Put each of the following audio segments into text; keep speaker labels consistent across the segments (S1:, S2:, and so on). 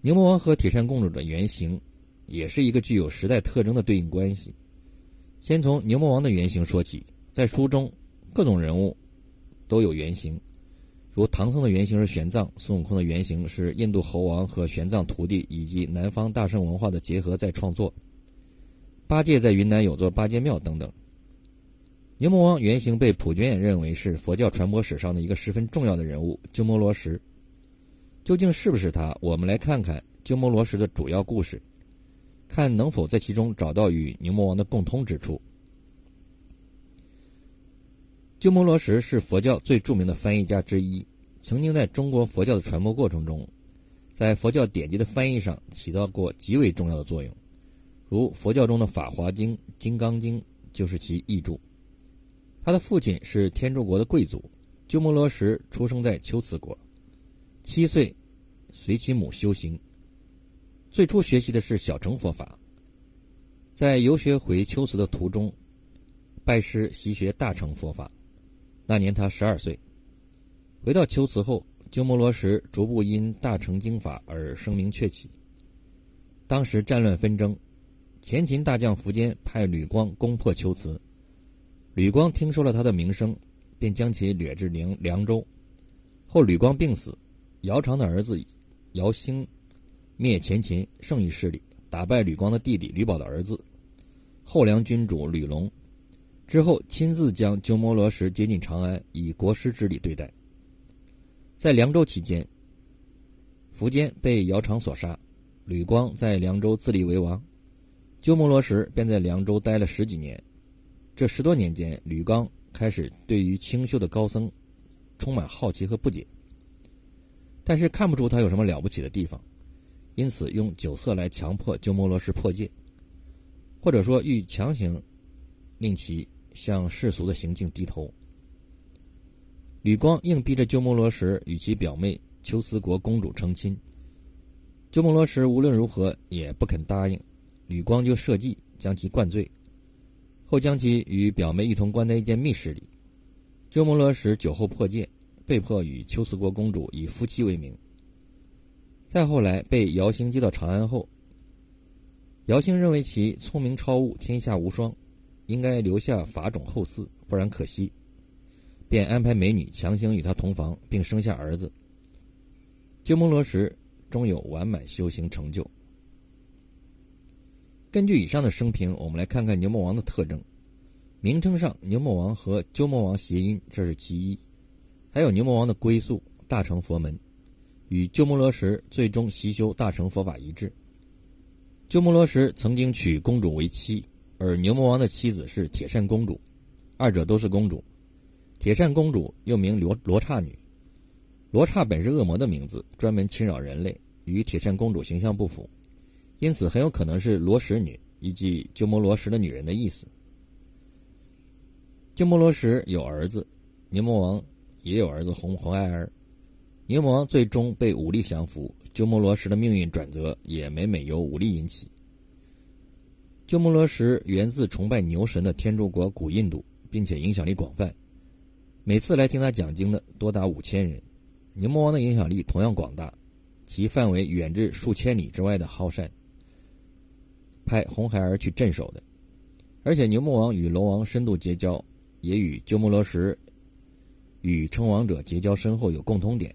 S1: 牛魔王和铁扇公主的原型，也是一个具有时代特征的对应关系。先从牛魔王的原型说起，在书中，各种人物都有原型，如唐僧的原型是玄奘，孙悟空的原型是印度猴王和玄奘徒弟以及南方大圣文化的结合在创作。八戒在云南有座八戒庙等等。牛魔王原型被普遍认为是佛教传播史上的一个十分重要的人物鸠摩罗什。究竟是不是他？我们来看看鸠摩罗什的主要故事，看能否在其中找到与牛魔王的共通之处。鸠摩罗什是佛教最著名的翻译家之一，曾经在中国佛教的传播过程中，在佛教典籍的翻译上起到过极为重要的作用。如佛教中的《法华经》《金刚经》就是其译著。他的父亲是天竺国的贵族，鸠摩罗什出生在龟兹国，七岁随其母修行。最初学习的是小乘佛法，在游学回龟兹的途中，拜师习学大乘佛法。那年他十二岁。回到龟兹后，鸠摩罗什逐步因大乘经法而声名鹊起。当时战乱纷争，前秦大将苻坚派吕光攻破龟兹。吕光听说了他的名声，便将其掠至凉凉州。后吕光病死，姚常的儿子姚兴灭前秦，胜于势力，打败吕光的弟弟吕宝的儿子后梁君主吕龙。之后亲自将鸠摩罗什接进长安，以国师之礼对待。在凉州期间，苻坚被姚常所杀，吕光在凉州自立为王，鸠摩罗什便在凉州待了十几年。这十多年间，吕刚开始对于清秀的高僧充满好奇和不解，但是看不出他有什么了不起的地方，因此用酒色来强迫鸠摩罗什破戒，或者说欲强行令其向世俗的行径低头。吕光硬逼着鸠摩罗什与其表妹秋思国公主成亲，鸠摩罗什无论如何也不肯答应，吕光就设计将其灌醉。后将其与表妹一同关在一间密室里，鸠摩罗什酒后破戒，被迫与秋瓷国公主以夫妻为名。再后来被姚兴接到长安后，姚兴认为其聪明超悟，天下无双，应该留下法种后嗣，不然可惜，便安排美女强行与他同房，并生下儿子。鸠摩罗什终有完满修行成就。根据以上的生平，我们来看看牛魔王的特征。名称上，牛魔王和鸠摩王谐音，这是其一。还有牛魔王的归宿大乘佛门，与鸠摩罗什最终习修大乘佛法一致。鸠摩罗什曾经娶公主为妻，而牛魔王的妻子是铁扇公主，二者都是公主。铁扇公主又名罗罗刹女，罗刹本是恶魔的名字，专门侵扰人类，与铁扇公主形象不符。因此，很有可能是罗什女，以及鸠摩罗什的女人的意思。鸠摩罗什有儿子，牛魔王也有儿子红红孩儿。牛魔王最终被武力降服，鸠摩罗什的命运转折也每每由武力引起。鸠摩罗什源自崇拜牛神的天竺国古印度，并且影响力广泛，每次来听他讲经的多达五千人。牛魔王的影响力同样广大，其范围远至数千里之外的浩善。派红孩儿去镇守的，而且牛魔王与龙王深度结交，也与鸠摩罗什与称王者结交深厚有共通点。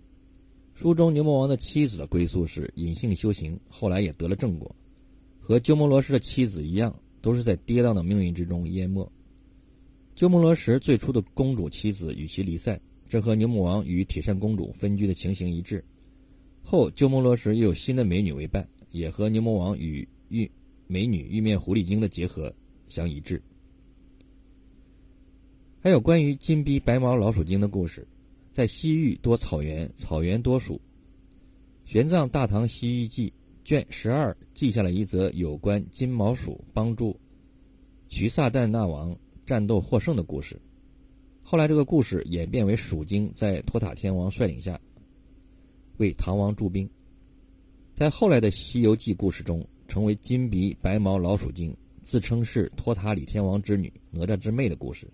S1: 书中牛魔王的妻子的归宿是隐性修行，后来也得了正果，和鸠摩罗什的妻子一样，都是在跌宕的命运之中淹没。鸠摩罗什最初的公主妻子与其离散，这和牛魔王与铁扇公主分居的情形一致。后鸠摩罗什又有新的美女为伴，也和牛魔王与玉。美女玉面狐狸精的结合相一致，还有关于金逼白毛老鼠精的故事，在西域多草原，草原多鼠。玄奘《大唐西域记》卷十二记下了一则有关金毛鼠帮助徐萨旦那王战斗获胜的故事。后来，这个故事演变为鼠精在托塔天王率领下为唐王驻兵。在后来的《西游记》故事中。成为金鼻白毛老鼠精，自称是托塔李天王之女哪吒之妹的故事。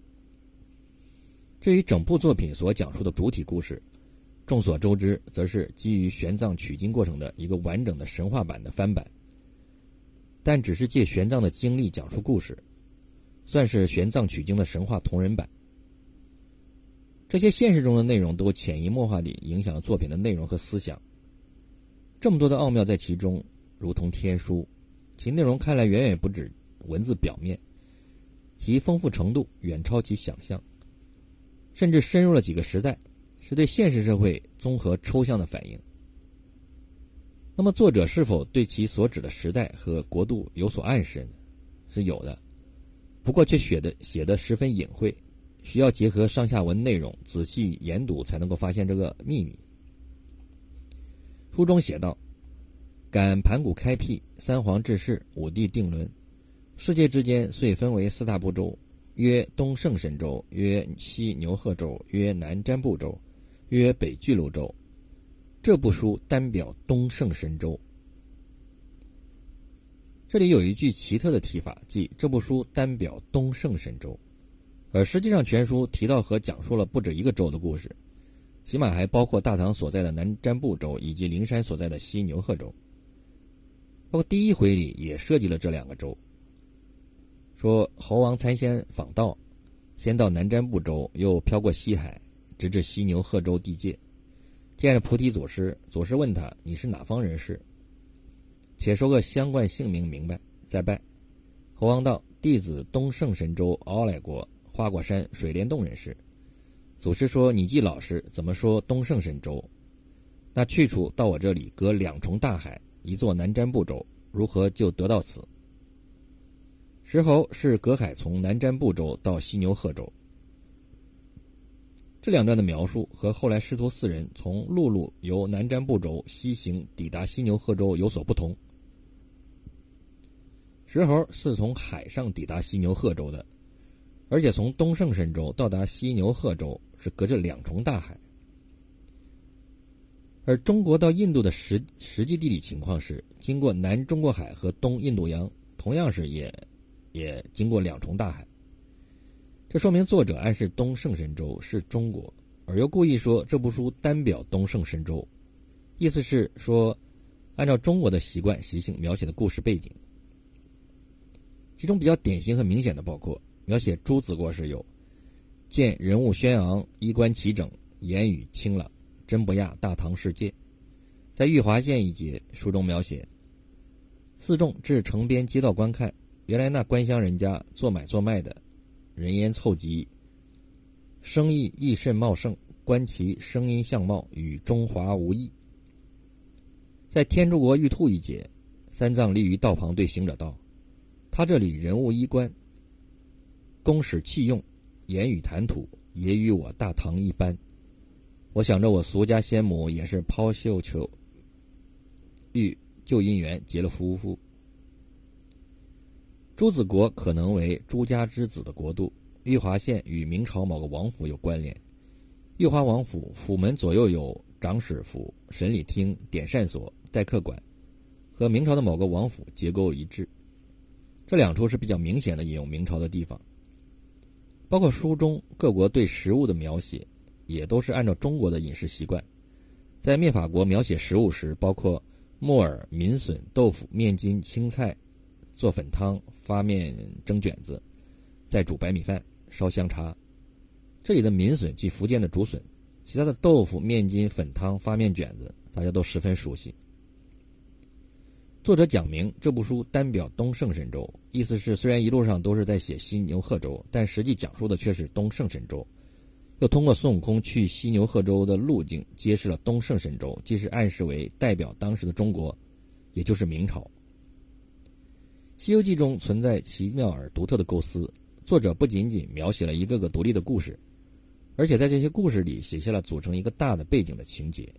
S1: 至于整部作品所讲述的主体故事，众所周知，则是基于玄奘取经过程的一个完整的神话版的翻版，但只是借玄奘的经历讲述故事，算是玄奘取经的神话同人版。这些现实中的内容都潜移默化地影响了作品的内容和思想。这么多的奥妙在其中，如同天书，其内容看来远远不止文字表面，其丰富程度远超其想象，甚至深入了几个时代。是对现实社会综合抽象的反应。那么，作者是否对其所指的时代和国度有所暗示呢？是有的，不过却写的写的十分隐晦，需要结合上下文内容仔细研读才能够发现这个秘密。书中写道：“感盘古开辟，三皇治世，五帝定伦，世界之间遂分为四大部洲，曰东胜神州，曰西牛贺州，曰南瞻部洲。”曰北巨鹿州，这部书单表东胜神州。这里有一句奇特的提法，即这部书单表东胜神州，而实际上全书提到和讲述了不止一个州的故事，起码还包括大唐所在的南瞻部州以及灵山所在的西牛贺州。包括第一回里也涉及了这两个州。说猴王参仙访道，先到南瞻部洲，又飘过西海。直至犀牛贺州地界，见了菩提祖师，祖师问他：“你是哪方人士？且说个相关姓名明白，再拜。”猴王道：“弟子东胜神州敖来国花果山水帘洞人士。”祖师说：“你既老实，怎么说东胜神州？那去处到我这里隔两重大海，一座南瞻部洲，如何就得到此？”石猴是隔海从南瞻部洲到犀牛贺州。这两段的描述和后来师徒四人从陆路由南瞻部洲西行抵达犀牛贺州有所不同。石猴是从海上抵达犀牛贺州的，而且从东胜神州到达犀牛贺州是隔着两重大海。而中国到印度的实实际地理情况是，经过南中国海和东印度洋，同样是也也经过两重大海。这说明作者暗示东胜神州是中国，而又故意说这部书单表东胜神州，意思是说，按照中国的习惯习性描写的故事背景。其中比较典型和明显的包括描写朱子国时有，见人物轩昂，衣冠齐整，言语清朗，真不亚大唐世界。在玉华县一节书中描写，四众至城边街道观看，原来那官乡人家做买做卖的。人烟凑集，生意亦甚茂盛。观其声音相貌，与中华无异。在天竺国玉兔一节，三藏立于道旁，对行者道：“他这里人物衣冠，宫使器用，言语谈吐，也与我大唐一般。我想着我俗家先母也是抛绣球遇旧姻缘，结了夫妇。”朱子国可能为朱家之子的国度，玉华县与明朝某个王府有关联。玉华王府府门左右有长史府、审理厅、点膳所、待客馆，和明朝的某个王府结构一致。这两处是比较明显的引用明朝的地方。包括书中各国对食物的描写，也都是按照中国的饮食习惯。在灭法国描写食物时，包括木耳、民笋、豆腐、面筋、青菜。做粉汤、发面、蒸卷子，再煮白米饭、烧香茶。这里的民笋即福建的竹笋，其他的豆腐、面筋、粉汤、发面卷子，大家都十分熟悉。作者讲明这部书单表东胜神州，意思是虽然一路上都是在写犀牛贺州，但实际讲述的却是东胜神州。又通过孙悟空去犀牛贺州的路径，揭示了东胜神州既是暗示为代表当时的中国，也就是明朝。《西游记》中存在奇妙而独特的构思，作者不仅仅描写了一个个独立的故事，而且在这些故事里写下了组成一个大的背景的情节，